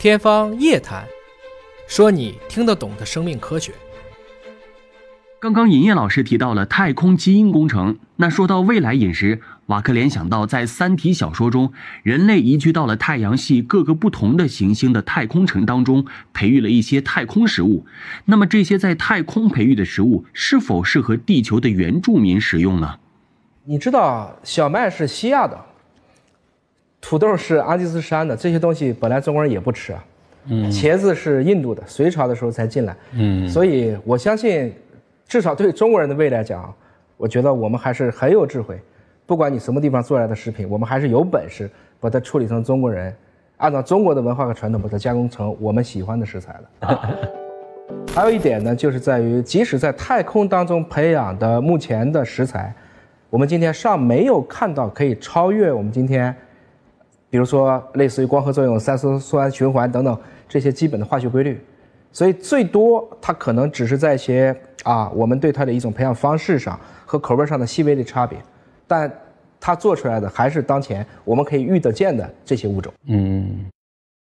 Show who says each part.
Speaker 1: 天方夜谭，说你听得懂的生命科学。
Speaker 2: 刚刚尹烨老师提到了太空基因工程，那说到未来饮食，瓦克联想到在《三体》小说中，人类移居到了太阳系各个不同的行星的太空城当中，培育了一些太空食物。那么这些在太空培育的食物，是否适合地球的原住民食用呢？
Speaker 3: 你知道小麦是西亚的。土豆是阿基斯山的，这些东西本来中国人也不吃啊。嗯，茄子是印度的，隋朝的时候才进来。嗯，所以我相信，至少对中国人的胃来讲，我觉得我们还是很有智慧。不管你什么地方做来的食品，我们还是有本事把它处理成中国人，按照中国的文化和传统把它加工成我们喜欢的食材的。还有一点呢，就是在于，即使在太空当中培养的目前的食材，我们今天尚没有看到可以超越我们今天。比如说，类似于光合作用、三羧酸循环等等这些基本的化学规律，所以最多它可能只是在一些啊，我们对它的一种培养方式上和口味上的细微的差别，但它做出来的还是当前我们可以遇得见的这些物种。嗯。